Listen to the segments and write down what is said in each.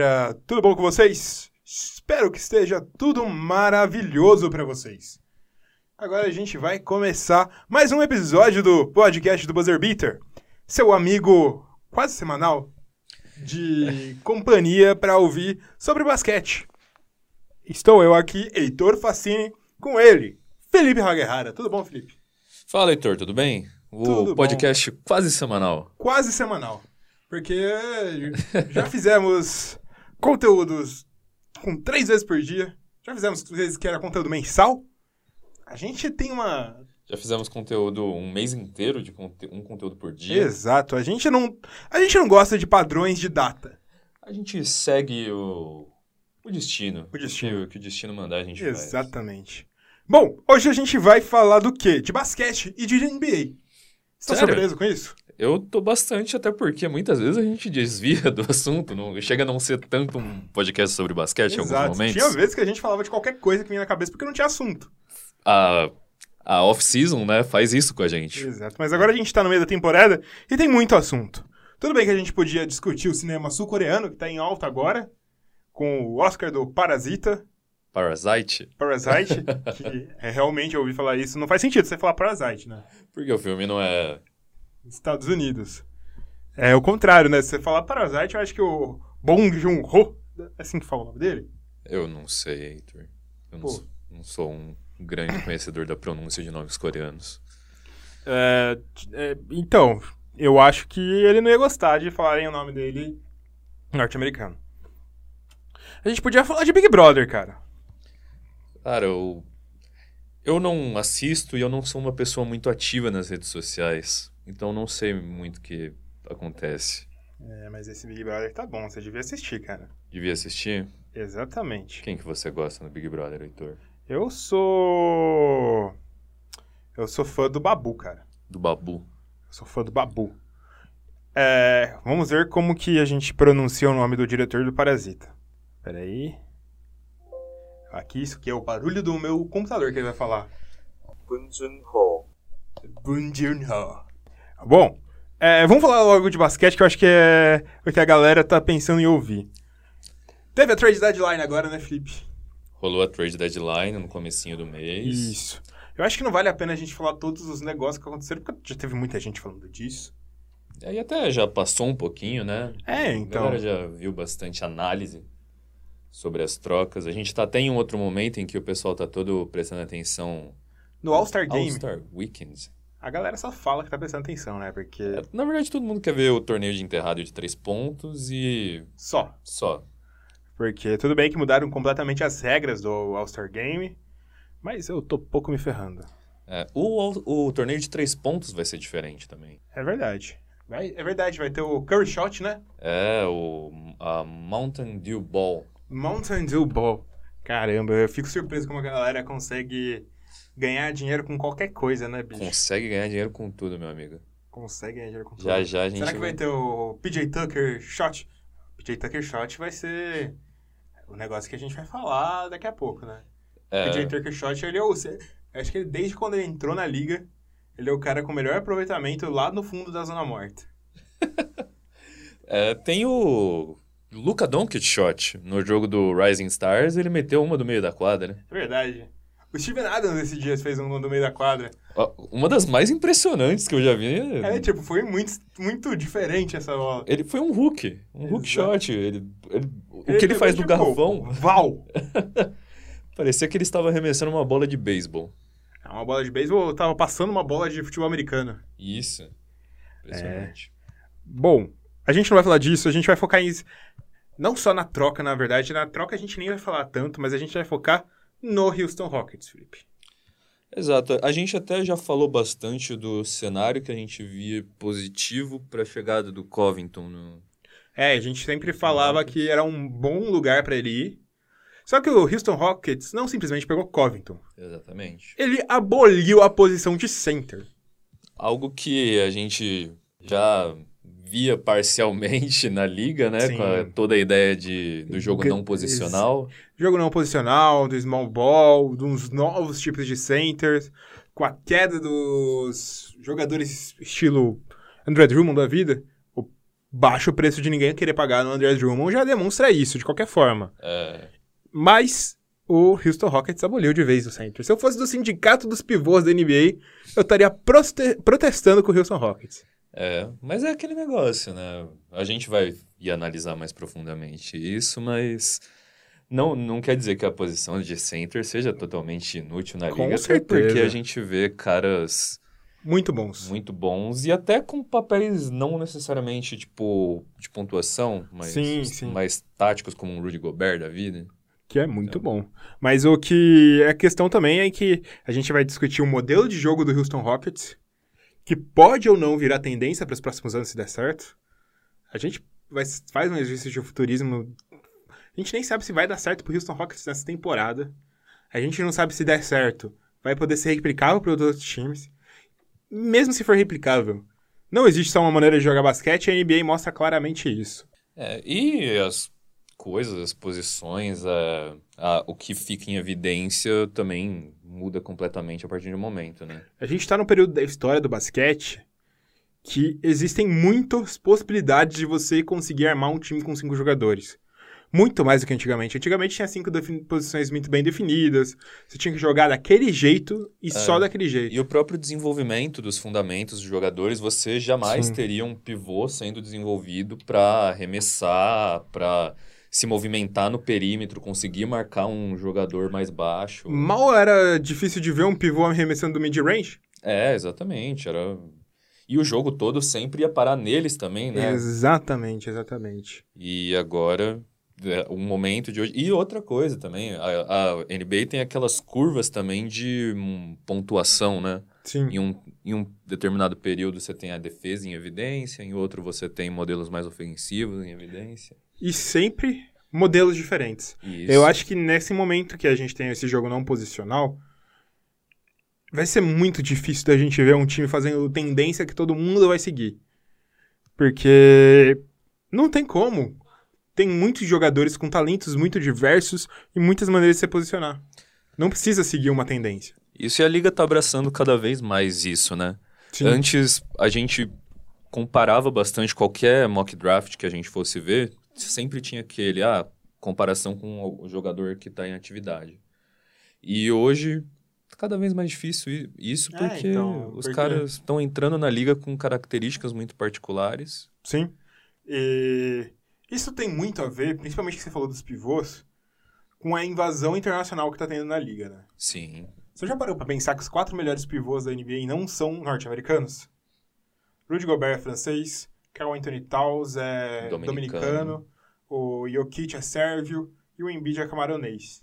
galera, tudo bom com vocês? Espero que esteja tudo maravilhoso para vocês. Agora a gente vai começar mais um episódio do podcast do Buzzer Beater, seu amigo quase semanal de companhia para ouvir sobre basquete. Estou eu aqui, Heitor Facini, com ele, Felipe Haguerrara. Tudo bom, Felipe? Fala, Heitor, tudo bem? O Tudo podcast quase semanal. Quase semanal. Porque já fizemos conteúdos com três vezes por dia. Já fizemos vezes que era conteúdo mensal. A gente tem uma. Já fizemos conteúdo um mês inteiro de conte- um conteúdo por dia. Exato. A gente não. A gente não gosta de padrões de data. A gente segue o, o destino. O destino. O que o destino mandar, a gente faz. Exatamente. Bom, hoje a gente vai falar do quê? De basquete e de NBA. Você tá surpreso com isso? Eu tô bastante, até porque muitas vezes a gente desvia do assunto. Não, chega a não ser tanto um podcast sobre basquete em alguns Exato. momentos. Tinha vezes que a gente falava de qualquer coisa que vinha na cabeça porque não tinha assunto. A, a off-season, né, faz isso com a gente. Exato. Mas agora a gente tá no meio da temporada e tem muito assunto. Tudo bem que a gente podia discutir o cinema sul-coreano, que tá em alta agora, com o Oscar do Parasita, Parasite. Parasite, que é, realmente eu ouvi falar isso. Não faz sentido você falar Parasite, né? Porque o filme não é. Estados Unidos. É o contrário, né? Se você falar Parasite, eu acho que o Bong Joon-ho, é assim que fala o nome dele? Eu não sei, Heitor. Eu não, sou- não sou um grande conhecedor da pronúncia de nomes coreanos. É, é, então, eu acho que ele não ia gostar de falarem o nome dele norte-americano. A gente podia falar de Big Brother, cara. Cara, eu. Eu não assisto e eu não sou uma pessoa muito ativa nas redes sociais. Então não sei muito o que acontece. É, mas esse Big Brother tá bom, você devia assistir, cara. Devia assistir? Exatamente. Quem que você gosta no Big Brother, Heitor? Eu sou. Eu sou fã do Babu, cara. Do Babu. Eu sou fã do Babu. É, vamos ver como que a gente pronuncia o nome do diretor do Parasita. Peraí. Aqui, isso aqui é o barulho do meu computador que ele vai falar. Bun Joon-ho. Bong Joon-ho. Bom, é, vamos falar logo de basquete, que eu acho que é o que a galera tá pensando em ouvir. Teve a trade deadline agora, né, Felipe? Rolou a trade deadline no comecinho do mês. Isso. Eu acho que não vale a pena a gente falar todos os negócios que aconteceram, porque já teve muita gente falando disso. E aí até já passou um pouquinho, né? É, então. A galera já viu bastante análise sobre as trocas. A gente tá até em um outro momento em que o pessoal tá todo prestando atenção. No All-Star Game, All-Star Weekend. A galera só fala que tá prestando atenção, né? Porque. É, Na verdade, todo mundo quer ver o torneio de enterrado de três pontos e Só. só. Porque tudo bem que mudaram completamente as regras do All-Star Game, mas eu tô pouco me ferrando. É, o, all- o torneio de três pontos vai ser diferente também. É verdade. Vai- é verdade, vai ter o Curry Shot, né? É o a Mountain Dew Ball. Mountain Dew Ball. Caramba, eu fico surpreso como a galera consegue ganhar dinheiro com qualquer coisa, né, bicho? Consegue ganhar dinheiro com tudo, meu amigo. Consegue ganhar dinheiro com tudo. Já já a gente Será que vai ter o PJ Tucker Shot? PJ Tucker Shot vai ser o negócio que a gente vai falar daqui a pouco, né? É, PJ Tucker Shot, ele é o. Acho que ele, desde quando ele entrou na liga, ele é o cara com o melhor aproveitamento lá no fundo da zona morta. é, tem o Luka Doncic shot no jogo do Rising Stars, ele meteu uma do meio da quadra. É verdade. O Steven Adams esses dias fez um no meio da quadra. Uma das mais impressionantes que eu já vi. É, tipo, foi muito, muito diferente essa bola. Ele foi um hook, um hook shot. Ele, ele- o que ele faz pegou, tipo, garrafão, Val! parecia que ele estava arremessando uma bola de beisebol. É uma bola de beisebol, eu tava passando uma bola de futebol americano. Isso. Impressionante. Bom, a gente não vai falar disso, a gente vai focar em. Não só na troca, na verdade. Na troca a gente nem vai falar tanto, mas a gente vai focar no Houston Rockets, Felipe. Exato. A gente até já falou bastante do cenário que a gente via positivo para a chegada do Covington no, É, a gente sempre falava que era um bom lugar pra ele ir. Só que o Houston Rockets não simplesmente pegou Covington. Exatamente. Ele aboliu a posição de center. Algo que a gente já via parcialmente na liga, né? Sim. Com a- toda a ideia de, do jogo não posicional. Jogo não posicional, do small ball, uns novos tipos de centers, com a queda dos jogadores estilo André Drummond da vida, o baixa o preço de ninguém querer pagar no André Drummond já demonstra isso, de qualquer forma. É, Mas o Houston Rockets aboliu de vez o center. Se eu fosse do sindicato dos pivôs da NBA, eu estaria protestando com o Houston Rockets. É, mas é aquele negócio, né? A gente vai ir analisar mais profundamente isso, mas não, não quer dizer que a posição de center seja totalmente inútil na Com liga, certeza. porque a gente vê caras Muito bons. muito bons e até com papéis não necessariamente tipo de pontuação, mas Sim, sim. mais táticos como um Rudy Gobert da vida. Que é muito bom. Mas o que a questão também é que a gente vai discutir o modelo de jogo do Houston Rockets, que pode ou não virar tendência para os próximos anos se der certo. A gente vai, faz um exercício de futurismo. A gente nem sabe se vai dar certo pro Houston Rockets nessa temporada. A gente não sabe se der certo. Vai poder ser replicável para os outros times. Mesmo se for replicável. Não existe só uma maneira de jogar basquete e a NBA mostra claramente isso. É, e as coisas, as posições, a, a- o que fica em evidência também muda completamente a partir de um momento, né? A gente está num período da história do basquete que existem muitas possibilidades de você conseguir armar um time com cinco jogadores. Muito mais do que antigamente. Antigamente tinha cinco posições muito bem definidas. Você tinha que jogar daquele jeito e só daquele jeito. E o próprio desenvolvimento dos fundamentos dos jogadores, você jamais Sim. teria um pivô sendo desenvolvido para arremessar, para se movimentar no perímetro, conseguir marcar um jogador mais baixo. Mal era difícil de ver um pivô arremessando do mid-range. É, exatamente, era E o jogo todo sempre ia parar neles também, né? Exatamente, exatamente. E agora, é, o momento de hoje. E outra coisa também, a, a NBA tem aquelas curvas também de hum, pontuação, né? Sim. Em um, em um determinado período você tem a defesa em evidência, em outro você tem modelos mais ofensivos em evidência. E sempre modelos diferentes. Isso. Eu acho que nesse momento que a gente tem esse jogo não posicional, vai ser muito difícil da gente ver um time fazendo tendência que todo mundo vai seguir. Porque não tem como. Tem muitos jogadores com talentos muito diversos e muitas maneiras de se posicionar. Não precisa seguir uma tendência. Isso e a liga tá abraçando cada vez mais isso, né? Sim. Antes a gente comparava bastante qualquer mock draft que a gente fosse ver, sempre tinha aquele, ah, comparação com o jogador que está em atividade. E hoje tá cada vez mais difícil isso É, porque então, os porque- caras estão entrando na liga com características muito particulares. Sim. E isso tem muito a ver, principalmente que você falou dos pivôs, com a invasão internacional que tá tendo na liga, né? Sim. Você já parou pra pensar que os quatro melhores pivôs da NBA não são norte-americanos? Rudy Gobert é francês, Carl Anthony Towns é Dominicano. dominicano, o Jokic é sérvio e o Embiid é camaronês.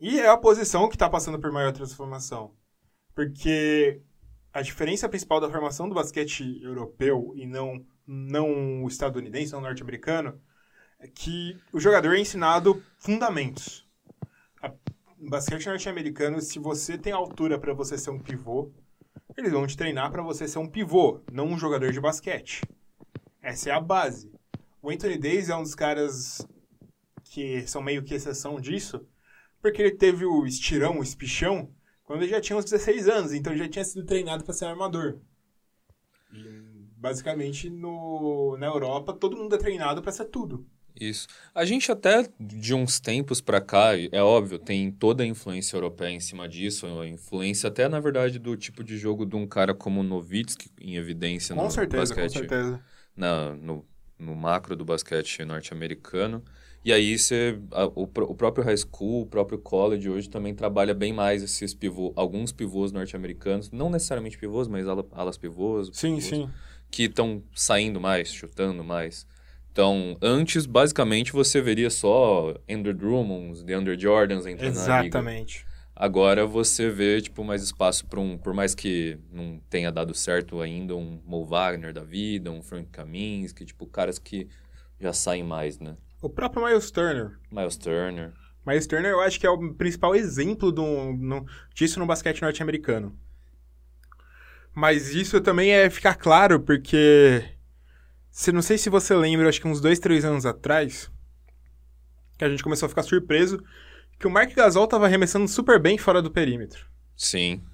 E é a posição que tá passando por maior transformação. Porque a diferença principal da formação do basquete europeu e não, não estadunidense, não norte-americano, é que o jogador é ensinado fundamentos. A- No basquete norte-americano, se você tem altura para você ser um pivô, eles vão te treinar para você ser um pivô, não um jogador de basquete. Essa é a base. O Anthony Davis é um dos caras que são meio que exceção disso, porque ele teve o estirão, o espichão, quando ele já tinha uns 16 anos, então ele já tinha sido treinado para ser armador. Basicamente, no, na Europa, todo mundo é treinado para ser tudo. Isso. A gente até de uns tempos pra cá, é óbvio, tem toda a influência europeia em cima disso, a influência até na verdade do tipo de jogo de um cara como Novitsky em evidência Com no certeza, com basquete, certeza. na, no, no macro do basquete norte-americano. E aí você, a- o, o próprio high school, o próprio college hoje também trabalha bem mais esses pivô, alguns pivôs norte-americanos, não necessariamente pivôs, mas ala- alas pivôs, Sim, pivôs, sim. que estão saindo mais, chutando mais. Então, antes, basicamente, você veria só Andrew Drummonds, DeAndre Jordans entrando. Exatamente. Agora você vê, tipo, mais espaço para um... Por mais que não tenha dado certo ainda, um Mo Wagner da vida, um Frank Kaminsky, tipo, caras que já saem mais, né? O próprio Miles Turner. Miles Turner. Miles Turner eu acho que é o principal exemplo do, no- disso no basquete norte-americano. Mas isso também é ficar claro, porque. Se, não sei se você lembra, acho que uns dois, três anos atrás, que a gente começou a ficar surpreso que o Mark Gasol tava arremessando super bem fora do perímetro. Sim.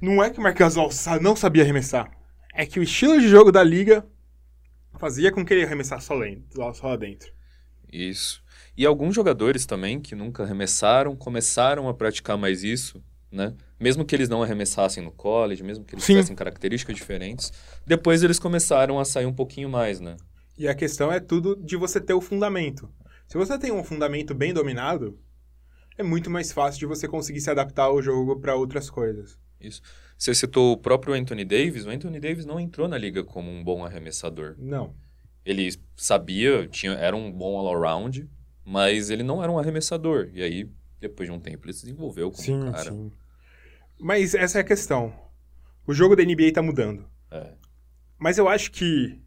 Não é que o Mark Gasol não sabia arremessar. É que o estilo de jogo da liga fazia com que ele arremessasse só, lento, só lá dentro. Isso. E alguns jogadores também que nunca arremessaram, começaram a praticar mais isso, né? Mesmo que eles não arremessassem no college, mesmo que eles Sim. tivessem características diferentes, depois eles começaram a sair um pouquinho mais, né? E a questão é tudo de você ter o fundamento. Se você tem um fundamento bem dominado, é muito mais fácil de você conseguir se adaptar ao jogo para outras coisas. Isso. Você citou o próprio Anthony Davis. O Anthony Davis não entrou na liga como um bom arremessador. Não. Ele sabia, tinha, era um bom all-around, mas ele não era um arremessador. E aí, depois de um tempo, ele se desenvolveu como Sim, um cara. sim. Mas essa é a questão. O jogo da NBA tá mudando. É. Mas eu acho que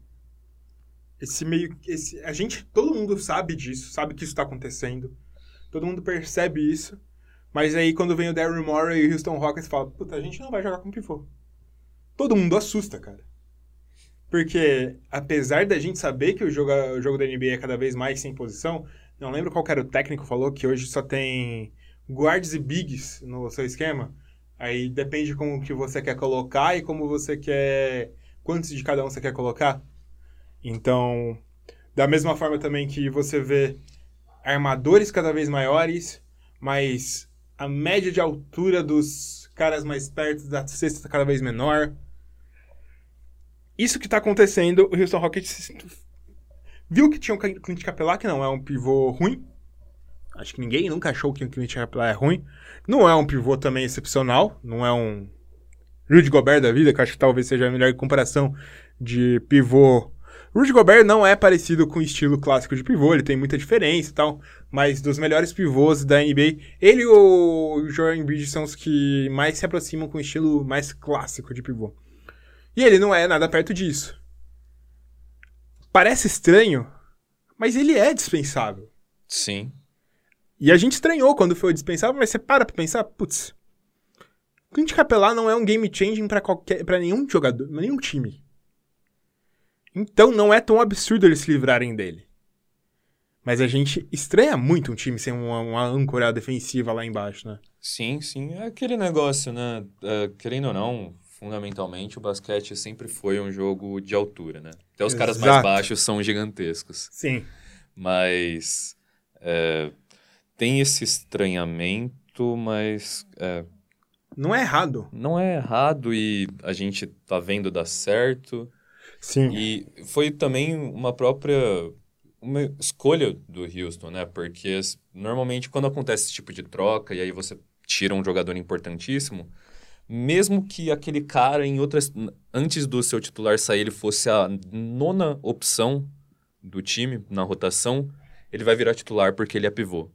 esse meio esse a gente todo mundo sabe disso, sabe que isso tá acontecendo. Todo mundo percebe isso. Mas aí quando vem o Daryl Morey e o Houston Rockets fala, puta, a gente não vai jogar com pivô. Todo mundo assusta, cara. Porque apesar da gente saber que o jogo, o jogo da NBA é cada vez mais sem posição, não lembro qual que era o técnico que falou que hoje só tem guards e bigs no seu esquema. Aí depende como que você quer colocar e como você quer quantos de cada um você quer colocar. Então, da mesma forma também que você vê armadores cada vez maiores, mas a média de altura dos caras mais perto da cesta está cada vez menor. Isso que está acontecendo, o Houston Rockets viu que tinha o Clint Capela, que não é um pivô ruim. Acho que ninguém nunca achou que o Capela é ruim. Não é um pivô também excepcional, não é um Rudy Gobert da vida, que acho que talvez seja a melhor comparação de pivô. Rudy Gobert não é parecido com o estilo clássico de pivô, ele tem muita diferença e tal, mas dos melhores pivôs da NBA, ele e o Joel Embiid são os que mais se aproximam com o estilo mais clássico de pivô. E ele não é nada perto disso. Parece estranho, mas ele é dispensável. Sim. E a gente estranhou quando foi dispensável, mas você para pra pensar, putz. Clint Capela não é um game changing pra qualquer para nenhum jogador, nenhum time. Então não é tão absurdo eles se livrarem dele. Mas a gente estranha muito um time sem uma, uma âncora defensiva lá embaixo, né? Sim, sim. É aquele negócio, né? É, querendo ou não, fundamentalmente, o basquete sempre foi um jogo de altura, né? Até os caras mais Exato. baixos são gigantescos. Sim. Mas é, tem esse estranhamento, mas é, Não é errado. não é errado e a gente tá vendo dar certo. Sim. E foi também uma própria uma escolha do Houston, né? Porque normalmente quando acontece esse tipo de troca e aí você tira um jogador importantíssimo, mesmo que aquele cara em outras antes do seu titular sair ele fosse a nona opção do time na rotação, ele vai virar titular porque ele é pivô.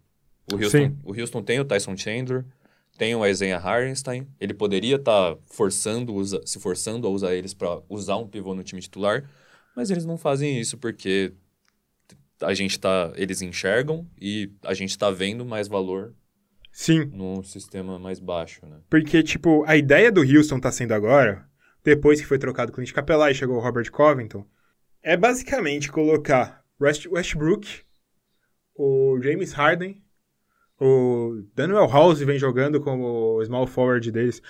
O Houston, Sim. o Houston tem o Tyson Chandler, tem o Isaiah Hartenstein, ele poderia estar forçando, usa- se forçando a usar eles para usar um pivô no time titular, mas eles não fazem isso porque a gente tá, eles enxergam e a gente tá vendo mais valor Sim. no sistema mais baixo, né? Porque, tipo, a ideia do Houston tá sendo agora, depois que foi trocado com o Clint Capela e chegou o Robert Covington, é basicamente colocar West- Westbrook, o James Harden, o Daniel House vem jogando como small forward deles.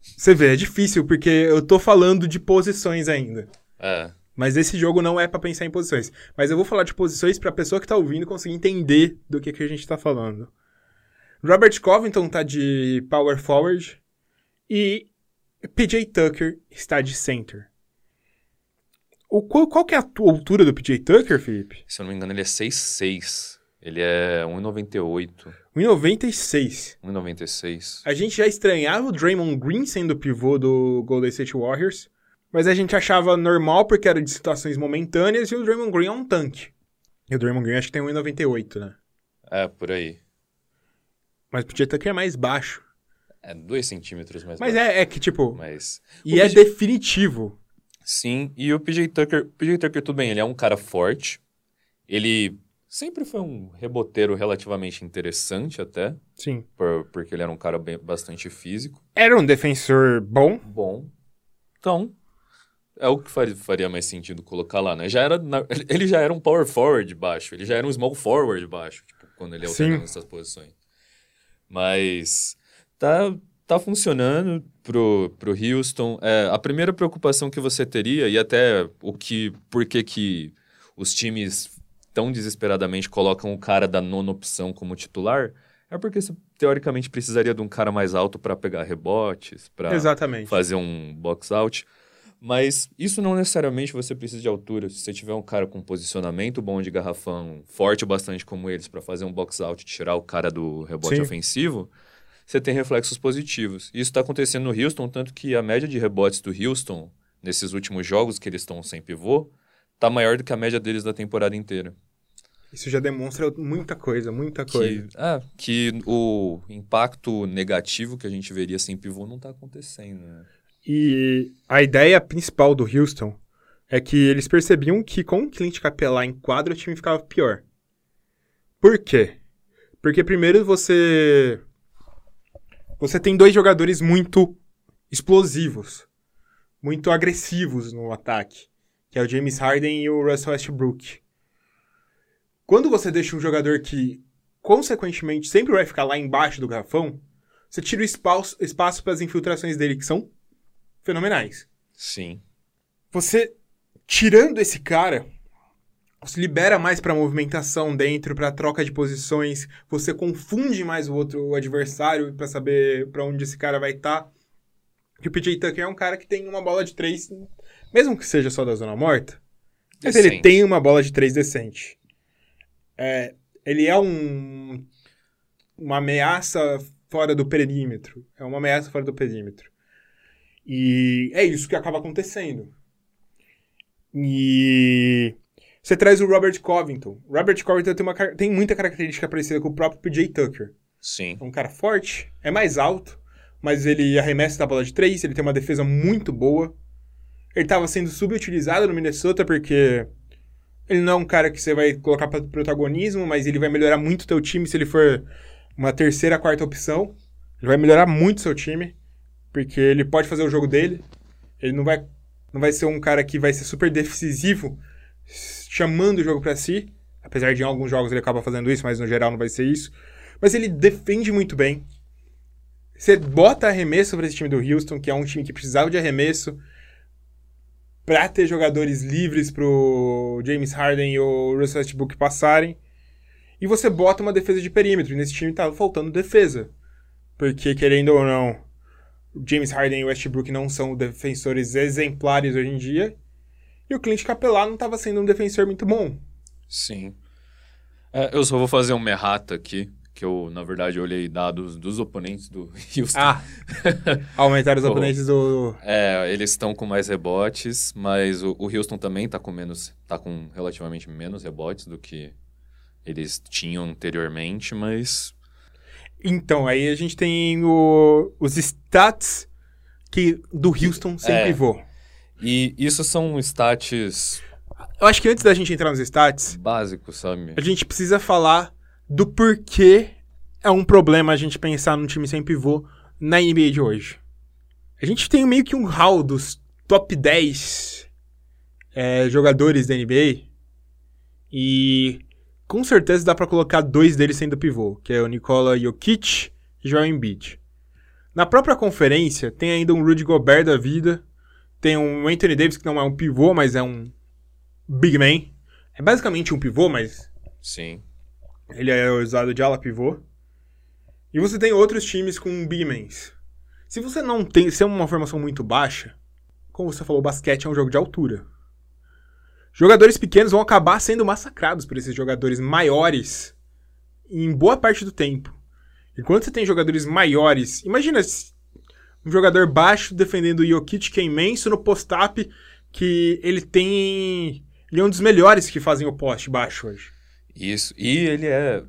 Você vê, é difícil, porque eu tô falando de posições ainda. É, Mas esse jogo não é pra pensar em posições. Mas eu vou falar de posições pra pessoa que tá ouvindo conseguir entender do que, que a gente tá falando. Robert Covington tá de power forward e PJ Tucker está de center. O, qual, qual que é a altura do PJ Tucker, Felipe? se eu não me engano ele é 6'6", ele é 1,98, 1,96. 1,96. A gente já estranhava o Draymond Green sendo pivô do Golden State Warriors, mas a gente achava normal porque era de situações momentâneas e o Draymond Green é um tanque. E o Draymond Green acho que tem 1,98, né? É, por aí. Mas o PJ Tucker é mais baixo. É 2 centímetros mais Mas baixo. é, é que, tipo, Mas, e é PJ definitivo. sim, e o PJ Tucker, o PJ Tucker tudo bem, ele é um cara forte, ele sempre foi um reboteiro relativamente interessante até, Sim. por- porque ele era um cara bem, bastante físico. Era um defensor bom. Bom. Então, é o que faria, mais sentido colocar lá, né? Já era, ele já era um power forward baixo, ele já era um small forward baixo, tipo, quando ele Sim. alternava essas posições. Mas tá, tá funcionando pro, pro Houston. É, a primeira preocupação que você teria, e até o que. Por que que os times tão desesperadamente colocam o cara da nona opção como titular, é porque você teoricamente precisaria de um cara mais alto para pegar rebotes, para Exatamente. fazer um box out. Mas isso não necessariamente você precisa de altura. Se você tiver um cara com posicionamento bom de garrafão, forte bastante como eles, para fazer um box out e tirar o cara do rebote Sim. ofensivo, você tem reflexos positivos. Isso está acontecendo no Houston, tanto que a média de rebotes do Houston, nesses últimos jogos que eles estão sem pivô, tá maior do que a média deles da temporada inteira. Isso já demonstra muita coisa, muita coisa. Que, ah, que o impacto negativo que a gente veria sem pivô não tá acontecendo, né? E a ideia principal do Houston é que eles percebiam que com o Clint Capela em quadro o time ficava pior. Por quê? Porque primeiro você você tem dois jogadores muito explosivos, muito agressivos no ataque, que é o James Harden e o Russell Westbrook. Quando você deixa um jogador que consequentemente sempre vai ficar lá embaixo do garrafão, você tira o espaço, espaço para as infiltrações dele que são fenomenais. Sim. Você tirando esse cara, você libera mais para movimentação dentro, para troca de posições, você confunde mais o outro o adversário para saber para onde esse cara vai estar. E o PJ Tucker é um cara que tem uma bola de três, mesmo que seja só da zona morta, mas ele tem uma bola de três decente. É, ele é um uma ameaça fora do perímetro. É uma ameaça fora do perímetro. E é isso que acaba acontecendo. E você traz o Robert Covington. Robert Covington tem, uma, tem muita característica parecida com o próprio PJ Tucker. Sim. É um cara forte, é mais alto, mas ele arremessa da bola de três, ele tem uma defesa muito boa. Ele estava sendo subutilizado no Minnesota porque ele não é um cara que você vai colocar para protagonismo, mas ele vai melhorar muito o teu time se ele for uma terceira, quarta opção. Ele vai melhorar muito o seu time, porque ele pode fazer o jogo dele. Ele não vai, não vai ser um cara que vai ser super decisivo, chamando o jogo para si. Apesar de em alguns jogos ele acaba fazendo isso, mas no geral não vai ser isso. Mas ele defende muito bem. Você bota arremesso para esse time do Houston, que é um time que precisava de arremesso para ter jogadores livres pro James Harden e o Russell Westbrook passarem. E você bota uma defesa de perímetro. E nesse time tava faltando defesa. Porque, querendo ou não, James Harden e Westbrook não são defensores exemplares hoje em dia. E o Clint Capela não estava sendo um defensor muito bom. Sim. É, eu só vou fazer uma errata aqui, que eu, na verdade, olhei dados dos oponentes do Houston. Ah! Aumentar os oponentes do. É, eles estão com mais rebotes, mas o, o Houston também tá com menos, tá com relativamente menos rebotes do que eles tinham anteriormente, mas Então, aí a gente tem o- os stats que do Houston sem É. pivô. e isso são stats Eu acho que antes da gente entrar nos stats, básicos, sabe? a gente precisa falar do porquê é um problema a gente pensar num time sem pivô na NBA de hoje. A gente tem meio que um hall dos top 10 é, jogadores da NBA e com certeza dá pra colocar dois deles sendo pivô, que é o Nikola Jokic e Joel Embiid. Na própria conferência tem ainda um Rudy Gobert da vida, tem um Anthony Davis que não é um pivô, mas é um big man. É basicamente um pivô, mas Sim. Ele é usado de ala pivô. E você tem outros times com big mans. Se você não tem, se é uma formação muito baixa, como você falou, basquete é um jogo de altura. Jogadores pequenos vão acabar sendo massacrados por esses jogadores maiores em boa parte do tempo. Enquanto você tem jogadores maiores, imagina um jogador baixo defendendo o Jokic que é imenso no post-up que ele tem ele é um dos melhores que fazem o poste baixo hoje. Isso. E ele é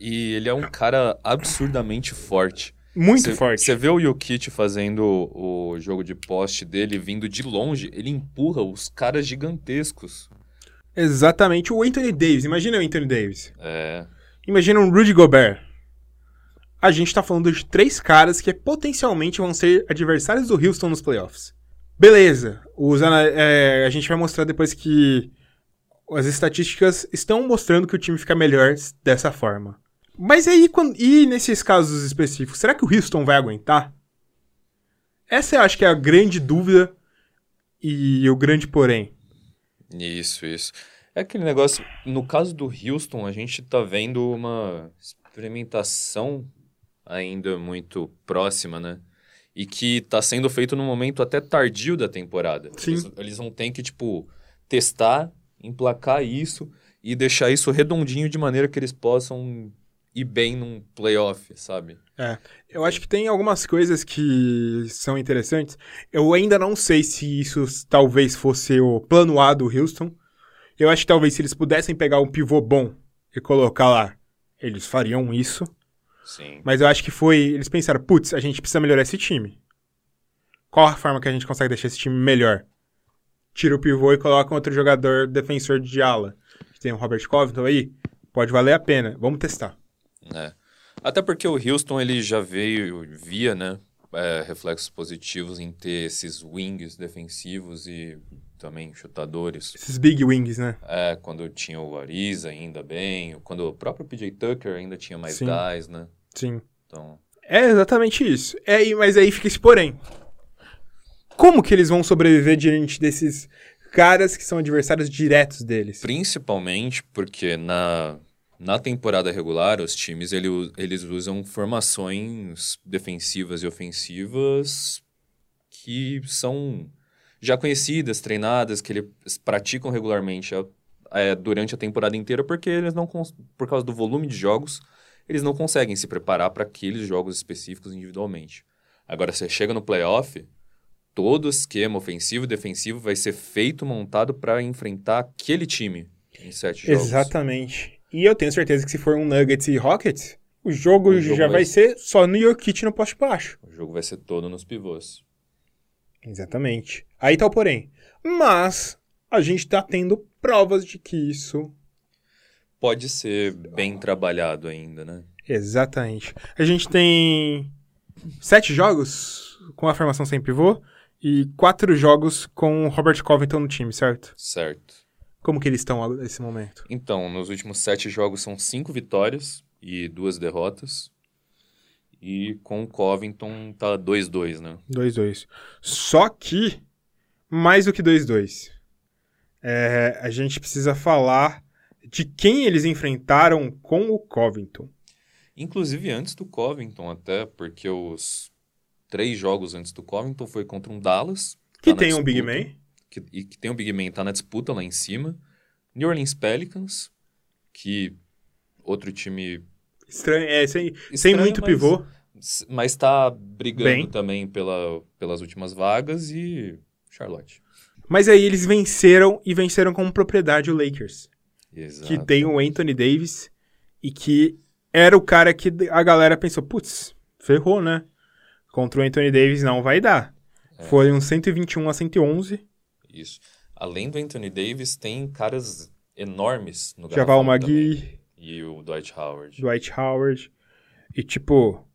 e ele é um cara absurdamente forte. Muito Cê- forte. Você vê o Jokic fazendo o jogo de poste dele vindo de longe, ele empurra os caras gigantescos. Exatamente. O Anthony Davis. Imagina o Anthony Davis. É. Imagina um Rudy Gobert. A gente tá falando de três caras que potencialmente vão ser adversários do Houston nos playoffs. Beleza. Os é, a gente vai mostrar depois que as estatísticas estão mostrando que o time fica melhor dessa forma. Mas aí, quando... e nesses casos específicos, será que o Houston vai aguentar? Essa eu acho que é a grande dúvida e o grande porém. Isso, isso. É aquele negócio, no caso do Houston, a gente tá vendo uma experimentação ainda muito próxima, né? E que tá sendo feito num momento até tardio da temporada. Sim. Eles, eles vão ter que, tipo, testar, emplacar isso e deixar isso redondinho de maneira que eles possam ir bem num playoff, sabe? Eu acho que tem algumas coisas que são interessantes. Eu ainda não sei se isso talvez fosse o plano A do Houston. Eu acho que talvez se eles pudessem pegar um pivô bom e colocar lá, eles fariam isso. Sim. Mas eu acho que foi. Eles pensaram, putz, a gente precisa melhorar esse time. Qual a forma que a gente consegue deixar esse time melhor? Tira o pivô e coloca um outro jogador defensor de ala. Tem o Robert Covington aí. Pode valer a pena. Vamos testar. É. Até porque o Houston ele já veio, via, né, é, reflexos positivos em ter esses wings defensivos e também chutadores. Esses big wings, né? É, quando tinha o Ariza ainda bem, quando o próprio PJ Tucker ainda tinha mais Sim. gás, né? Sim. Então, É exatamente isso. É, mas aí fica esse porém. Como que eles vão sobreviver diante desses caras que são adversários diretos deles? principalmente porque na, na temporada regular os times ele, eles usam formações defensivas e ofensivas que são já conhecidas, treinadas, que eles praticam regularmente é, durante a temporada inteira, porque eles não por causa do volume de jogos, eles não conseguem se preparar para aqueles jogos específicos individualmente. Agora, você chega no playoff, todo esquema ofensivo e defensivo vai ser feito, montado para enfrentar aquele time em sete jogos. Exatamente. E eu tenho certeza que se for um Nuggets e Rockets, o jogo, O jogo já vai vai ser só no Jokic no poste baixo. O jogo vai ser todo nos pivôs. Exatamente. Aí tá o porém. Mas a gente tá tendo provas de que isso. Pode ser bem trabalhado ainda, né? Exatamente. A gente tem sete jogos com a formação sem pivô e quatro jogos com o Robert Covington no time, certo? Certo. Como que eles estão nesse momento? Então, nos últimos sete jogos são cinco vitórias e duas derrotas. E com o Covington tá 2-2, né? 2-2. Só que, mais do que 2-2, é, a gente precisa falar de quem eles enfrentaram com o Covington. Inclusive antes do Covington, até, porque os três jogos antes do Covington foi contra um Dallas. Que tá tem um Big disputa, Man. Que, e que tem um Big Man, tá na disputa lá em cima. New Orleans Pelicans, que outro time Estranho, é, sem, sem estranho, muito mas- pivô. Mas tá brigando Bem. também pela, pelas últimas vagas e Charlotte. Mas aí eles venceram e venceram com propriedade o Lakers. Exato. Que tem o Anthony Davis e que era o cara que a galera pensou, putz, ferrou, né? Contra o Anthony Davis não vai dar. É. Foi um 121 a 111. Isso. Além do Anthony Davis, tem caras enormes no Javal. Magui, E o Dwight Howard. Dwight Howard. E tipo,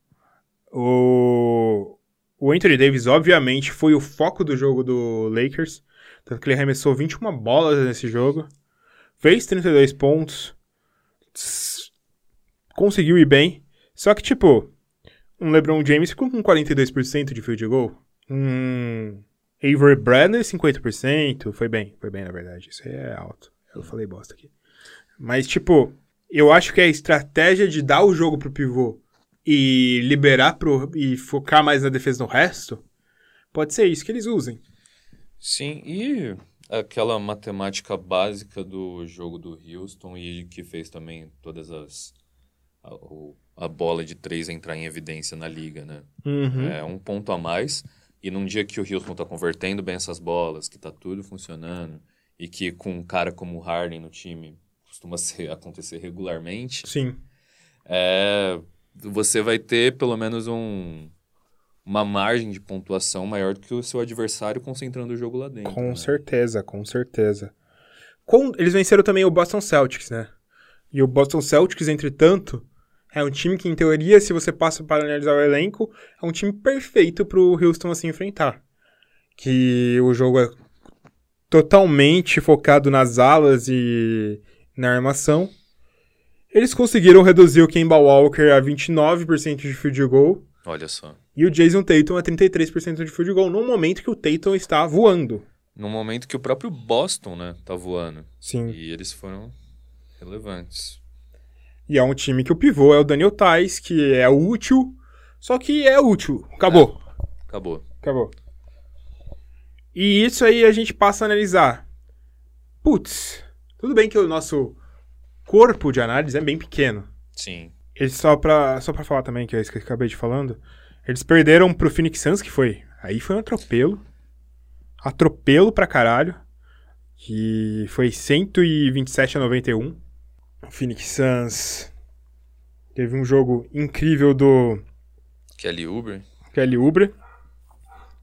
o, o Anthony Davis, obviamente, foi o foco do jogo do Lakers. Tanto que ele arremessou 21 bolas nesse jogo. Fez 32 pontos. Conseguiu ir bem. Só que, tipo, um LeBron James ficou com 42% de field goal. Um Avery Bradley, 50%. Foi bem, foi bem, na verdade. Isso aí é alto. Eu falei bosta aqui. Mas, tipo, eu acho que a estratégia de dar o jogo pro pivô e liberar pro, e focar mais na defesa no resto, pode ser isso que eles usem. Sim, e aquela matemática básica do jogo do Houston e que fez também todas as. O- a bola de três entrar em evidência na liga, né? Uhum. É um ponto a mais. E num dia que o Houston tá convertendo bem essas bolas, que tá tudo funcionando, e que com um cara como o Harden no time costuma ser, acontecer regularmente, Sim. é, você vai ter pelo menos um, uma margem de pontuação maior do que o seu adversário concentrando o jogo lá dentro. Com né? certeza, com certeza. Com- eles venceram também o Boston Celtics, né? E o Boston Celtics, entretanto, é um time que, em teoria, se você passa para analisar o elenco, é um time perfeito pro Houston assim enfrentar. Que o jogo é totalmente focado nas alas e na armação. Eles conseguiram reduzir o Kemba Walker a 29% de field goal Olha só. e o Jason Tatum a 33% de field goal, no momento que o Tatum está voando. No momento que o próprio Boston, né, tá voando. Sim. E eles foram relevantes. E é um time que o pivô é o Daniel Tais, que é útil, só que é útil. Acabou. Acabou. Acabou. E isso aí a gente passa a analisar. Putz, tudo bem que o nosso corpo de análise é bem pequeno. Sim. Eles só pra, só pra falar também, que é isso que eu acabei de falando, eles perderam pro Phoenix Suns, que foi. Aí foi um atropelo. Atropelo pra caralho. Que foi 127 a 91. O Phoenix Suns teve um jogo incrível do Kelly Uber. Kelly Oubre,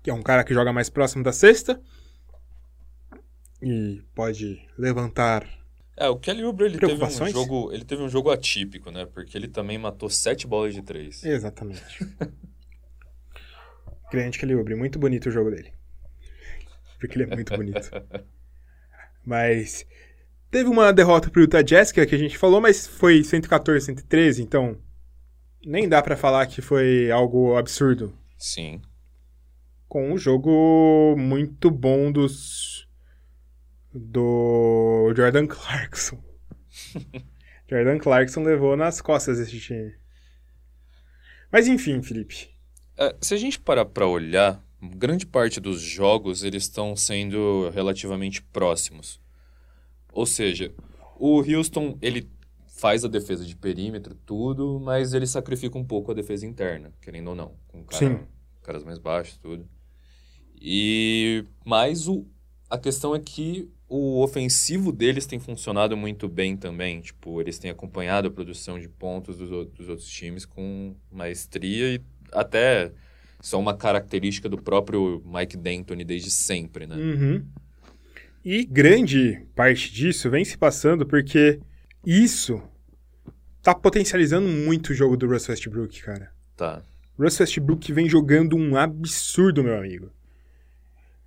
que é um cara que joga mais próximo da cesta. E pode levantar. É, o Kelly Oubre, ele teve um jogo, ele teve um jogo atípico, né? Porque ele também matou sete bolas de três. Exatamente. Grande Kelly Oubre, muito bonito o jogo dele. Porque ele é muito bonito. Mas teve uma derrota pro Utah Jazz, que é a que a gente falou, mas foi 114, 113, então nem dá pra falar que foi algo absurdo. Sim. com um jogo muito bom dos do Jordan Clarkson. Jordan Clarkson levou nas costas esse time. Mas enfim, Felipe. É, se a gente parar pra olhar, grande parte dos jogos eles estão sendo relativamente próximos. Ou seja, o Houston ele faz a defesa de perímetro, tudo, mas ele sacrifica um pouco a defesa interna, querendo ou não, com cara- Sim. caras mais baixos, tudo. E mas o a questão é que o ofensivo deles tem funcionado muito bem também. Tipo, eles têm acompanhado a produção de pontos dos, dos outros times com maestria e até é uma característica do próprio Mike D'Antoni desde sempre, né? Uhum. E grande parte disso vem se passando porque isso tá potencializando muito o jogo do Russ Westbrook, cara. Tá. Russ Westbrook vem jogando um absurdo, meu amigo.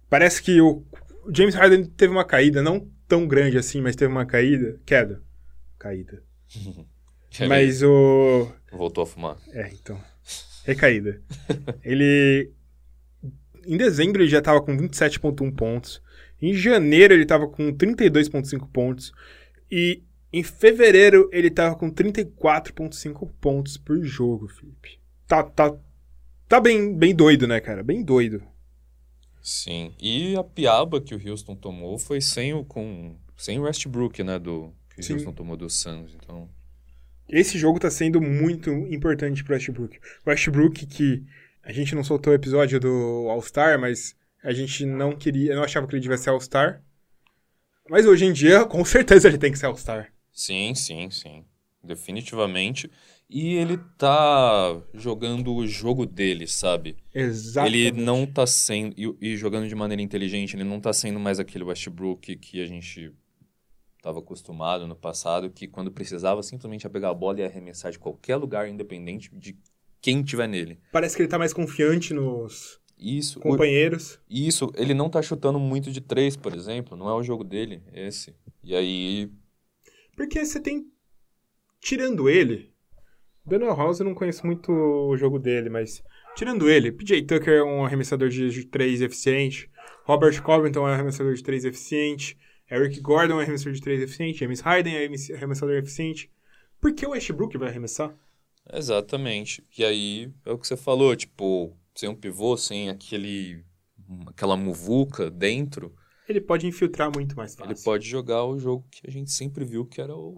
Parece que o James Harden teve uma caída, não tão grande assim, mas teve uma caída. Queda. Caída. Mas o. voltou a fumar. É, então. Recaída. ele. Em dezembro ele já tava com 27,1 pontos. Em janeiro ele tava com 32,5 pontos. E em fevereiro ele tava com 34,5 pontos por jogo, Felipe. Tá, tá, tá bem, bem doido, né, cara? Bem doido. Sim. E a piaba que o Houston tomou foi sem o com sem o Westbrook, né, do que o Sim. Houston tomou do Suns, então Esse jogo tá sendo muito importante pro Westbrook. O Westbrook que a gente não soltou o episódio do All-Star, mas a gente não queria, eu não achava que ele devia ser All-Star. Mas hoje em dia, com certeza ele tem que ser All-Star. Sim, sim, sim. Definitivamente. E ele tá jogando o jogo dele, sabe? Exatamente. Ele não tá sendo. E, e jogando de maneira inteligente, ele não tá sendo mais aquele Westbrook que a gente tava acostumado no passado, que quando precisava simplesmente ia pegar a bola e arremessar de qualquer lugar, independente de quem tiver nele. Parece que ele tá mais confiante nos Isso, o- companheiros. isso, ele não tá chutando muito de três, por exemplo. Não é o jogo dele, esse. E aí, Porque você tem. Tirando ele. Daniel House eu não conheço muito o jogo dele, mas. Tirando ele, PJ Tucker é um arremessador de 3 eficiente. Robert Covington é um arremessador de 3 eficiente. Eric Gordon é um arremessador de 3 eficiente. James Harden é um arremessador eficiente. Por que o Westbrook vai arremessar? Exatamente. E aí é o que você falou, tipo, sem um pivô, sem aquele aquela muvuca dentro, Ele pode infiltrar muito mais fácil. ele pode jogar o jogo que a gente sempre viu que era o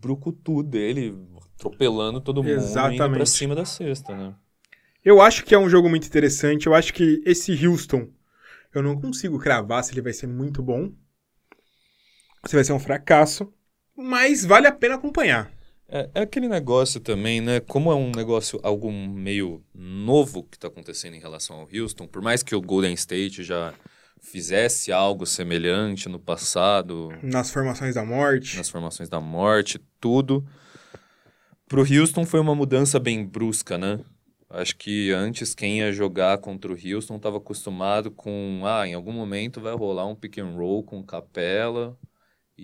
brucutu dele, atropelando todo mundo indo pra Exatamente. cima da cesta, né? Eu acho que é um jogo muito interessante. Eu acho que esse Houston, eu não consigo cravar se ele vai ser muito bom. Se vai ser um fracasso. Mas vale a pena acompanhar. É, é aquele negócio também, né? Como é um negócio, algo meio novo que tá acontecendo em relação ao Houston, por mais que o Golden State já fizesse algo semelhante no passado, Nas formações da morte. nas formações da morte, tudo. Pro Houston foi uma mudança bem brusca, né? Acho que antes quem ia jogar contra o Houston estava acostumado com, ah, em algum momento vai rolar um pick and roll com Capela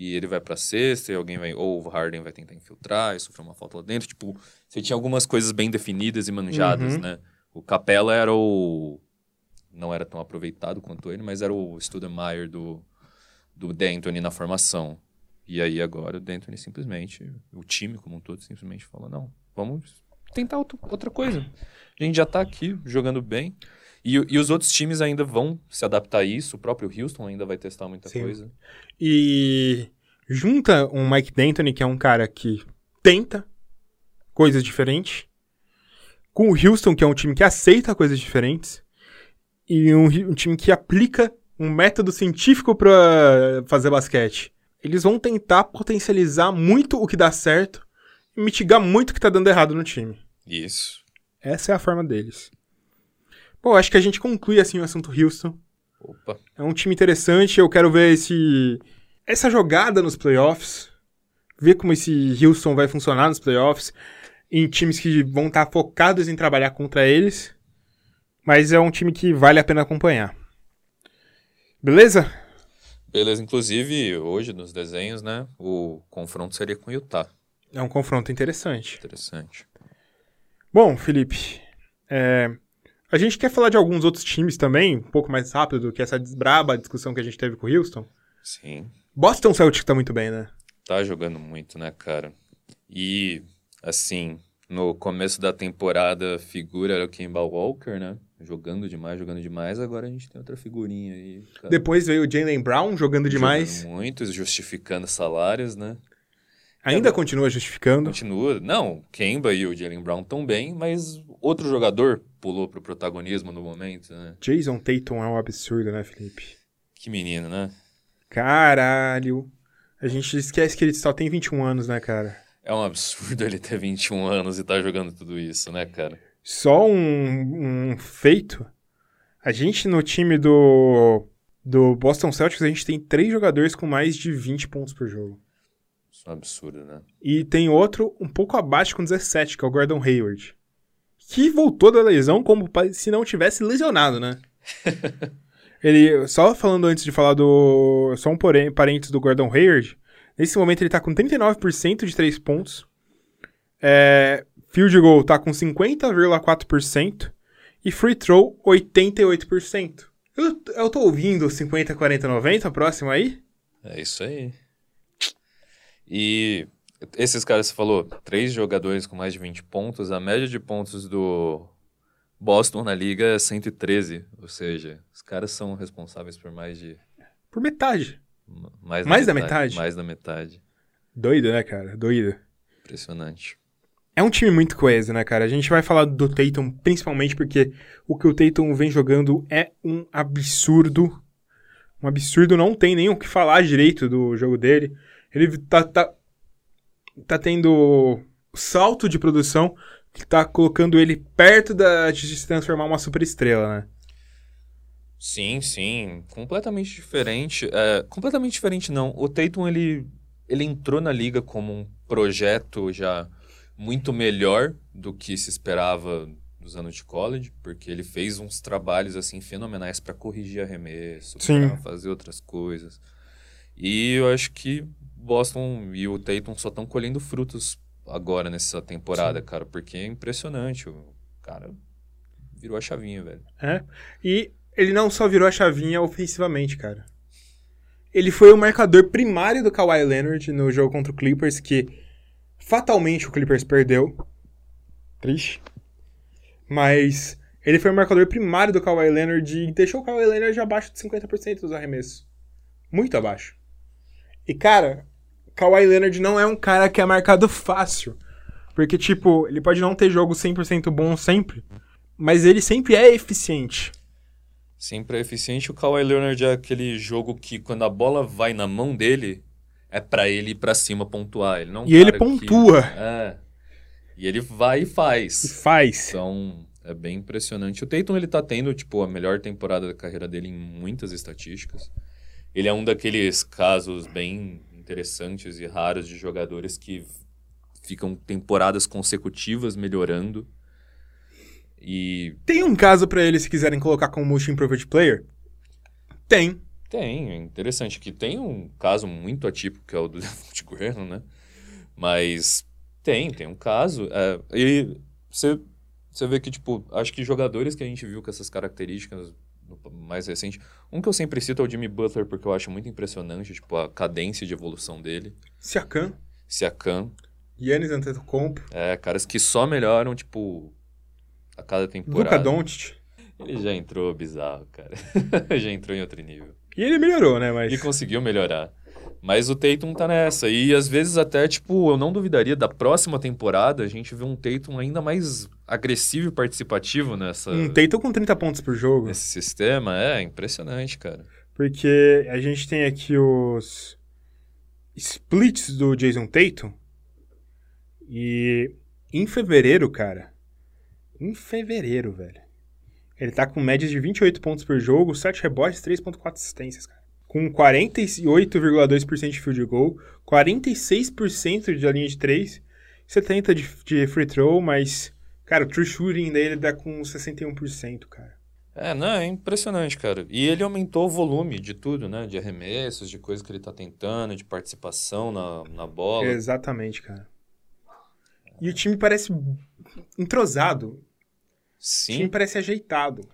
e ele vai pra cesta e alguém vai. Ou o Harden vai tentar infiltrar e sofrer uma falta lá dentro. Tipo, você tinha algumas coisas bem definidas e manejadas, Uhum. né? O Capela era o. Não era tão aproveitado quanto ele, mas era o Studemeyer do, do D'Antoni na formação. E aí agora o D'Antoni simplesmente, o time como um todo, simplesmente fala: não, vamos tentar outro- outra coisa. A gente já tá aqui jogando bem. E, e os outros times ainda vão se adaptar a isso. O próprio Houston ainda vai testar muita Sim. coisa. E junta um Mike D'Antoni, que é um cara que tenta coisas diferentes, com o Houston, que é um time que aceita coisas diferentes, e um, um time que aplica um método científico pra fazer basquete. Eles vão tentar potencializar muito o que dá certo e mitigar muito o que tá dando errado no time. Isso. Essa é a forma deles. Pô, acho que a gente conclui assim o assunto Houston. Opa. É um time interessante, eu quero ver esse essa jogada nos playoffs, ver como esse Houston vai funcionar nos playoffs, em times que vão estar focados em trabalhar contra eles, mas é um time que vale a pena acompanhar. Beleza? Beleza, inclusive, hoje nos desenhos, né? O confronto seria com o Utah. É um confronto interessante. Interessante. Bom, Felipe, é, a gente quer falar de alguns outros times também, um pouco mais rápido do que essa braba discussão que a gente teve com o Houston. Sim. Boston Celtics tá muito bem, né? Tá jogando muito, né, cara? E, assim, no começo da temporada, a figura era o Kemba Walker, né? Jogando demais, jogando demais. Agora a gente tem outra figurinha aí. cara. Depois veio o Jalen Brown jogando demais. Jogando muito, justificando salários, né? Ainda continua justificando. Continua. Não, Kemba e o Jalen Brown estão bem, mas outro jogador pulou pro protagonismo no momento, né? Jason Tatum é um absurdo, né, Felipe? Que menino, né? Caralho. A gente esquece que ele só tem 21 anos, né, cara? É um absurdo ele ter 21 anos e tá jogando tudo isso, né, cara? Só um, um feito. A gente no time do, do Boston Celtics, a gente tem três jogadores com mais de 20 pontos por jogo. Isso é um absurdo, né? E tem outro um pouco abaixo com 17, que é o Gordon Hayward. Que voltou da lesão como se não tivesse lesionado, né? ele, só falando antes de falar do. Só um porém, parênteses do Gordon Hayward. Nesse momento ele tá com 39% de 3 pontos. É, field goal tá com 50,4%. E free throw, 88%. Eu, eu tô ouvindo 50, 40, 90 próximo aí? É isso aí. E esses caras, você falou, três jogadores com mais de 20 pontos. A média de pontos do Boston na liga é 113. Ou seja, os caras são responsáveis por mais de. Por metade. Mais, Mais da metade? Mais da metade. Doido, né, cara? Doido. Impressionante. É um time muito coeso, né, cara? A gente vai falar do Tatum principalmente porque o que o Tatum vem jogando é um absurdo. Um absurdo, não tem nem o que falar direito do jogo dele. Ele tá, tá, tá tendo salto de produção que tá colocando ele perto da, de se transformar uma superestrela, né? Sim, sim. Completamente diferente. É, completamente diferente, não. O Tatum, ele, ele entrou na liga como um projeto já muito melhor do que se esperava dos anos de college, porque ele fez uns trabalhos, assim, fenomenais para corrigir arremesso, Sim. para fazer outras coisas. E eu acho que Boston e o Tatum só estão colhendo frutos agora nessa temporada, cara, porque é impressionante. O cara virou a chavinha, velho. É. E ele não só virou a chavinha ofensivamente, cara. Ele foi o marcador primário do Kawhi Leonard no jogo contra o Clippers, que fatalmente o Clippers perdeu. Triste. Mas ele foi o marcador primário do Kawhi Leonard e deixou o Kawhi Leonard abaixo de 50% dos arremessos. Muito abaixo. E, cara, Kawhi Leonard não é um cara que é marcado fácil. Porque, tipo, ele pode não ter jogo 100% bom sempre, mas ele sempre é eficiente. Sempre é eficiente. O Kawhi Leonard é aquele jogo que quando a bola vai na mão dele, é pra ele ir pra cima pontuar. Ele não é E ele cara que- pontua. É. E ele vai e E faz. faz. Então, é bem impressionante. O Tatum, ele tá tendo, tipo, a melhor temporada da carreira dele em muitas estatísticas. Ele é um daqueles casos bem interessantes e raros de jogadores que ficam temporadas consecutivas melhorando. E Tem um caso pra ele se quiserem colocar como Most Improved Player? Tem. Tem, é interessante que tem um caso muito atípico que é o do Devonte Graham, né? Mas tem, tem um caso. é, e você, você vê que, tipo, acho que jogadores que a gente viu com essas características no mais recente. Um que eu sempre cito é o Jimmy Butler, porque eu acho muito impressionante, tipo, a cadência de evolução dele. Siakam, Siakam, Yannis Antetokounmpo, é, caras que só melhoram, tipo, a cada temporada. Luka Doncic. Ele já entrou bizarro, cara. já entrou em outro nível. E ele melhorou, né? Mas E conseguiu melhorar. Mas o Tatum tá nessa. E às vezes até, tipo, eu não duvidaria da próxima temporada a gente ver um Tatum ainda mais agressivo e participativo nessa, um Tatum com 30 pontos por jogo. nesse sistema. É impressionante, cara. Porque a gente tem aqui os splits do Jason Tatum. E em fevereiro, cara. Em fevereiro, velho. Ele tá com médias de 28 pontos por jogo, 7 rebotes, 3.4 assistências, cara. Com 48,2% de field goal, 46% de linha de 3, 70% de, de free throw, mas, cara, o true shooting dele dá com 61%, cara. É, não, é impressionante, cara. E ele aumentou o volume de tudo, né? De arremessos, de coisas que ele tá tentando, de participação na, na bola. Exatamente, cara. E o time parece entrosado. O time Sim. parece ajeitado.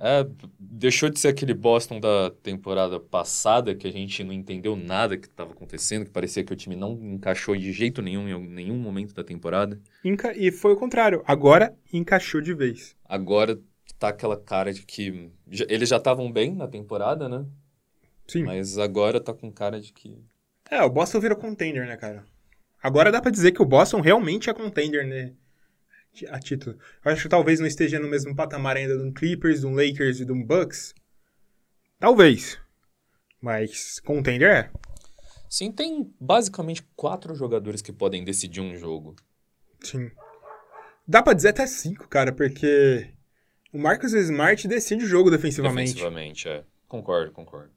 É, deixou de ser aquele Boston da temporada passada que a gente não entendeu nada que estava acontecendo, que parecia que o time não encaixou de jeito nenhum em nenhum momento da temporada. Enca- E foi o contrário. Agora encaixou de vez. Agora tá aquela cara de que já- eles já estavam bem na temporada, né? Sim. Mas agora tá com cara de que É, o Boston virou contender, né, cara? Agora dá pra dizer que o Boston realmente é contender, né? A título. Eu acho que talvez não esteja no mesmo patamar ainda de um Clippers, de um Lakers e de um Bucks. Talvez. Mas contender é. Sim, tem basicamente quatro jogadores que podem decidir um jogo. Sim. Dá pra dizer até cinco, cara, porque o Marcus Smart decide o jogo defensivamente. Defensivamente, é. Concordo, concordo.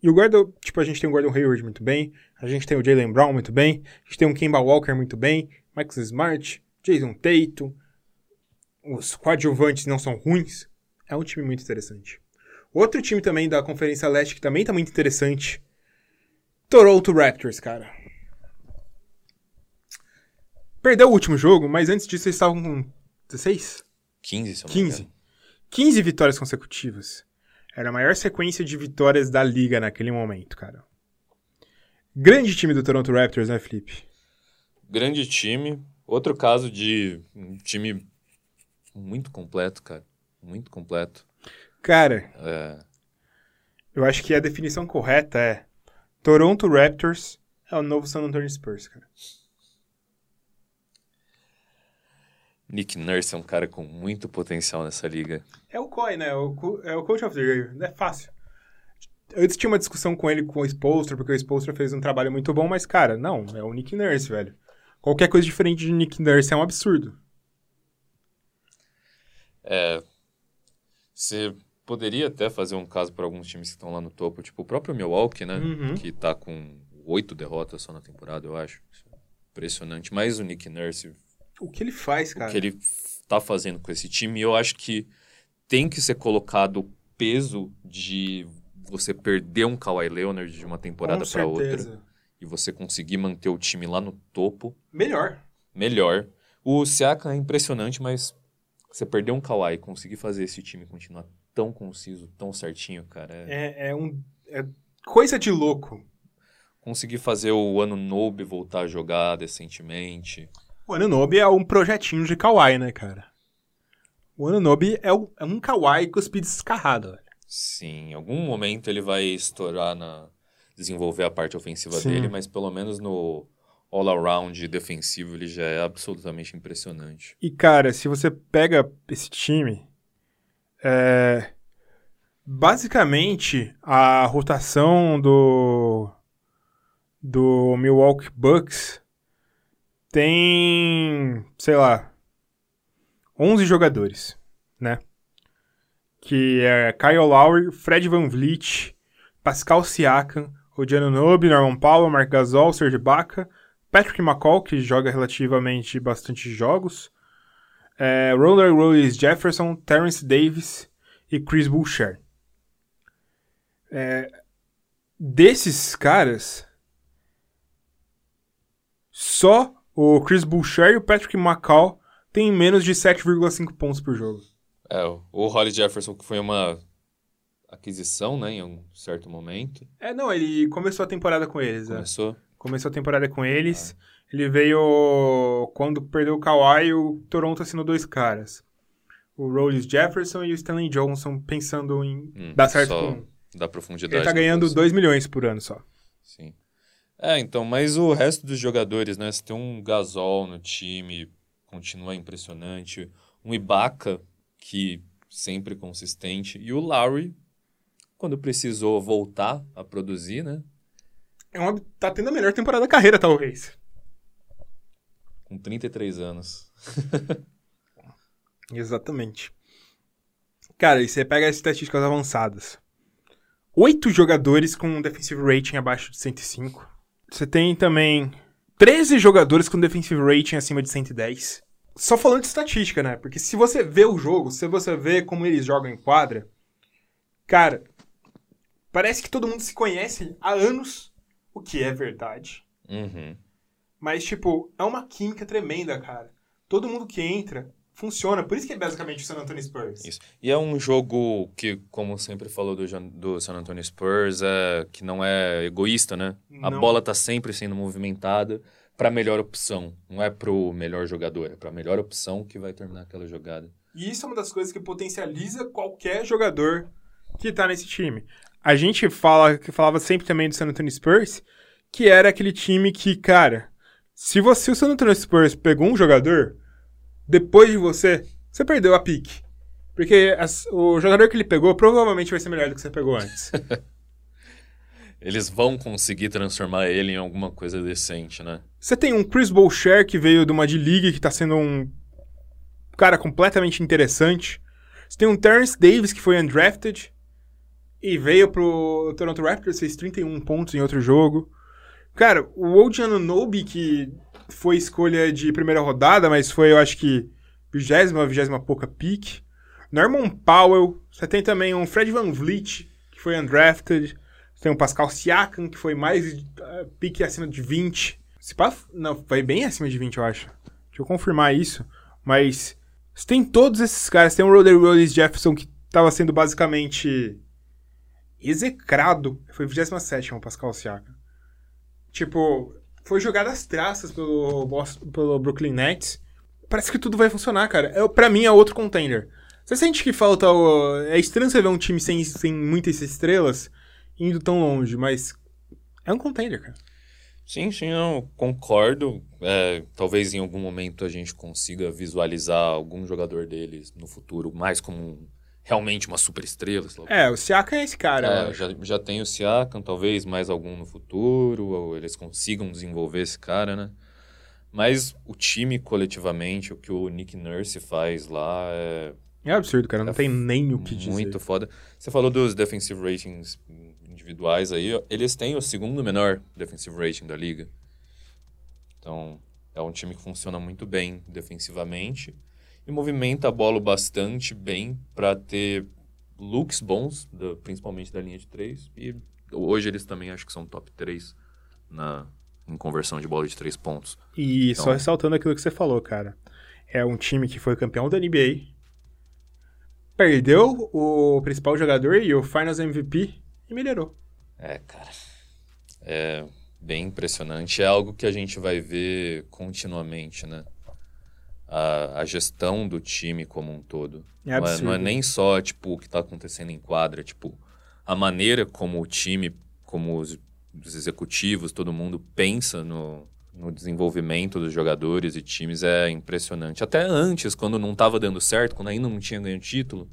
E o guarda, tipo, a gente tem o Gordon Hayward muito bem, a gente tem o Jalen Brown muito bem, a gente tem o Kemba Walker muito bem, Marcus Smart, Jason Tatum, os coadjuvantes não são ruins. É um time muito interessante. Outro time também da Conferência Leste que também tá muito interessante, Toronto Raptors, cara. Perdeu o último jogo, mas antes disso eles estavam com 16? 15, se eu não me 15. engano. 15 vitórias consecutivas. Era a maior sequência de vitórias da liga naquele momento, cara. Grande time do Toronto Raptors, né, Felipe? Grande time. Outro caso de um time muito completo, cara. Muito completo. Cara, É, eu acho que a definição correta é Toronto Raptors é o novo San Antonio Spurs, cara. Nick Nurse é um cara com muito potencial nessa liga. É o COI, né? O co- é o Coach of the Year. É fácil. Antes tinha uma discussão com ele com o Spolstra, porque o Spolstra fez um trabalho muito bom, mas, cara, não, é o Nick Nurse, velho. Qualquer coisa diferente de Nick Nurse é um absurdo. É, você poderia até fazer um caso para alguns times que estão lá no topo, tipo o próprio Milwaukee, né? Uhum. Que tá com oito derrotas só na temporada, eu acho. É Impressionante. Mas o Nick Nurse, O que ele faz, cara? o que ele tá fazendo com esse time, eu acho que tem que ser colocado o peso de você perder um Kawhi Leonard de uma temporada para outra certeza. E você conseguir manter o time lá no topo Melhor. melhor. O Siakam é impressionante, mas você perder um Kawhi e conseguir fazer esse time continuar tão conciso, tão certinho, cara. é- É, é um. É coisa de louco. Conseguir fazer o Ano Nobe voltar a jogar decentemente. O Anunobi é um projetinho de Kawaii, né, cara? O Anunobi é, o- é um Kawaii cuspido descarrado, velho. Sim, em algum momento ele vai estourar na. Desenvolver a parte ofensiva Sim. dele, mas pelo menos no all-around defensivo ele já é absolutamente impressionante. E, cara, se você pega esse time, é... basicamente a rotação do do Milwaukee Bucks tem, sei lá, 11 jogadores, né? Que é Kyle Lowry, Fred Van Vliet, Pascal Siakam, Odiano Nobe, Norman Powell, Mark Gasol, Serge Ibaka, Patrick McCall, que joga relativamente bastante jogos, é, Roller Rose Jefferson, Terrence Davis e Chris Boucher. É, desses caras, só o Chris Boucher e o Patrick McCall têm menos de 7,5 pontos por jogo. É, o Holly Jefferson, que foi uma aquisição, né, em um certo momento. É, não, ele começou a temporada com eles. é. Começou. Começou a temporada com eles. Ele veio quando perdeu o Kawhi, o Toronto assinou dois caras. O Rollis Jefferson e o Stanley Johnson, pensando em Hum, dar certo com... Da profundidade. Ele tá ganhando posição. 2 milhões por ano só. Sim. É, então, mas o resto dos jogadores, né? Você tem um Gasol no time, continua impressionante. Um Ibaka, que sempre consistente. E o Lowry, quando precisou voltar a produzir, né? É uma... Tá tendo a melhor temporada da carreira, talvez. Com 33 anos. Exatamente. Cara, e você pega as estatísticas avançadas. Oito jogadores com um defensive rating abaixo de 105. Você tem também 13 jogadores com defensive rating acima de 110. Só falando de estatística, né? Porque se você vê o jogo, se você vê como eles jogam em quadra, cara, parece que todo mundo se conhece há anos, o que é verdade. Uhum. Mas, tipo, é uma química tremenda, cara. Todo mundo que entra funciona. Por isso que é basicamente o San Antonio Spurs. Isso. E é um jogo que, como sempre falou do, do San Antonio Spurs, é que não é egoísta, né? A Não. bola tá sempre sendo movimentada para melhor opção. Não é pro melhor jogador, é pra melhor opção que vai terminar aquela jogada. E isso é uma das coisas que potencializa qualquer jogador que tá nesse time. A gente fala, que falava sempre também do San Antonio Spurs, que era aquele time que, cara, se você, o San Antonio Spurs pegou um jogador, depois de você, você perdeu a pique. Porque as- o jogador que ele pegou provavelmente vai ser melhor do que você pegou antes. Eles vão conseguir transformar ele em alguma coisa decente, né? Você tem um Chris Boucher que veio de uma D-League que tá sendo um cara completamente interessante. Você tem um Terrence Davis que foi undrafted e veio pro Toronto Raptors, fez 31 pontos em outro jogo. Cara, o OG Anunoby, que foi escolha de primeira rodada, mas foi, eu acho que, vigésima, vigésima pouca pick. Norman Powell. Você tem também um Fred Van Vliet, que foi undrafted. Você tem o Pascal Siakam, que foi mais uh, pique acima de 20. Se pá, não, foi bem acima de 20, eu acho. Deixa eu confirmar isso. Mas você tem todos esses caras. Tem o Roder Willis Jefferson, que estava sendo basicamente execrado. Foi 27 o Pascal Siakam. Tipo, foi jogado às traças pelo, Boston- pelo Brooklyn Nets. Parece que tudo vai funcionar, cara. É, pra mim é outro contender. Você sente que falta. o- É estranho você ver um time sem, sem muitas estrelas indo tão longe, mas é um contender, cara. Sim, sim, eu concordo. É, talvez em algum momento a gente consiga visualizar algum jogador deles no futuro mais como um- realmente uma super estrela. É, o Siakam é esse cara, É, já, já tem o Siakam, talvez mais algum no futuro, ou eles consigam desenvolver esse cara, né? Mas o time coletivamente, o que o Nick Nurse faz lá é É absurdo, cara. Não É tem nem o que dizer. muito foda. Você falou dos defensive ratings individuais aí, eles têm o segundo menor defensive rating da liga. Então, é um time que funciona muito bem defensivamente e movimenta a bola bastante bem para ter looks bons, da- principalmente da linha de três. E hoje eles também acho que são top 3 na, em conversão de bola de três pontos. E só Então- ressaltando aquilo que você falou, cara. É um time que foi campeão da NBA, perdeu o principal jogador e o Finals MVP e melhorou. É, cara. É bem impressionante. É algo que a gente vai ver continuamente, né? A, a gestão do time como um todo. É não, é, não é nem só, tipo, o que tá acontecendo em quadra. Tipo, a maneira como o time, como os, os executivos, todo mundo pensa no, no desenvolvimento dos jogadores e times é impressionante. Até antes, quando não tava dando certo, quando ainda não tinha ganho título,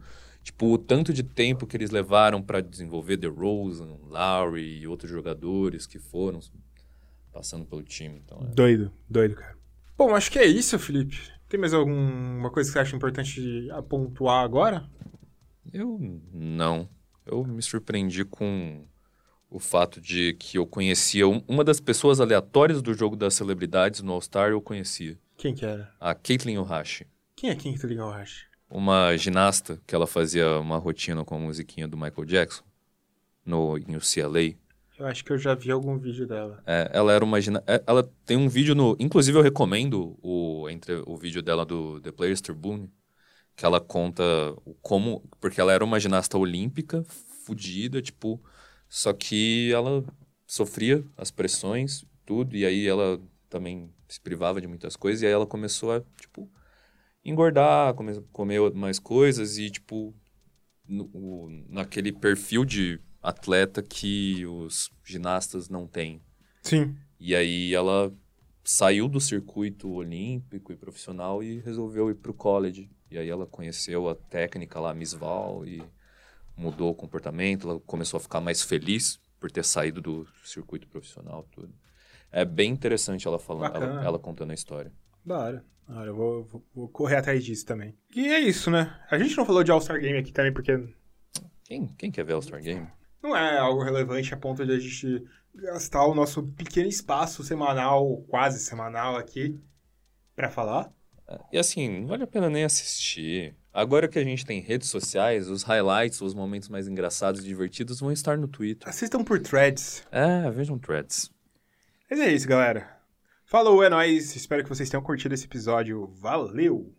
Tipo, o tanto de tempo que eles levaram para desenvolver DeRozan, Lowry e outros jogadores que foram passando pelo time. Então, é. Doido, doido, cara. Bom, acho que é isso, Felipe. Tem mais alguma coisa que você acha importante pontuar agora? Eu não. Eu me surpreendi com o fato de que eu conhecia um- uma das pessoas aleatórias do jogo das celebridades no All-Star, eu conhecia. Quem que era? A Caitlyn Ohashi. Quem é eu acho? Uma ginasta que ela fazia uma rotina com a musiquinha do Michael Jackson no, em UCLA. Eu acho que eu já vi algum vídeo dela. É, ela era uma é, Ela tem um vídeo no. Inclusive, eu recomendo o, entre o vídeo dela do The Players Tribune, que ela conta como. Porque ela era uma ginasta olímpica, fodida, tipo. Só que ela sofria as pressões, tudo, e aí ela também se privava de muitas coisas, e aí ela começou a, tipo, engordar, come- comer mais coisas, e, tipo, no- o- naquele perfil de atleta que os ginastas não têm. Sim. E aí ela saiu do circuito olímpico e profissional e resolveu ir pro college. E aí ela conheceu a técnica lá, Miss Val, e mudou o comportamento, ela começou a ficar mais feliz por ter saído do circuito profissional, tudo. É bem interessante ela falando, ela, ela contando a história. Da hora. Da hora, eu vou, vou- vou correr atrás disso também. E é isso, né? A gente não falou de All-Star Game aqui também, porque Quem, quem quer ver o All-Star Game? Não é algo relevante a ponto de a gente gastar o nosso pequeno espaço semanal, quase semanal aqui, pra falar. E assim, não vale a pena nem assistir. Agora que a gente tem redes sociais, os highlights, os momentos mais engraçados e divertidos vão estar no Twitter. Assistam por threads. É, vejam threads. Mas é isso, galera. Falou, é nóis. Espero que vocês tenham curtido esse episódio. Valeu!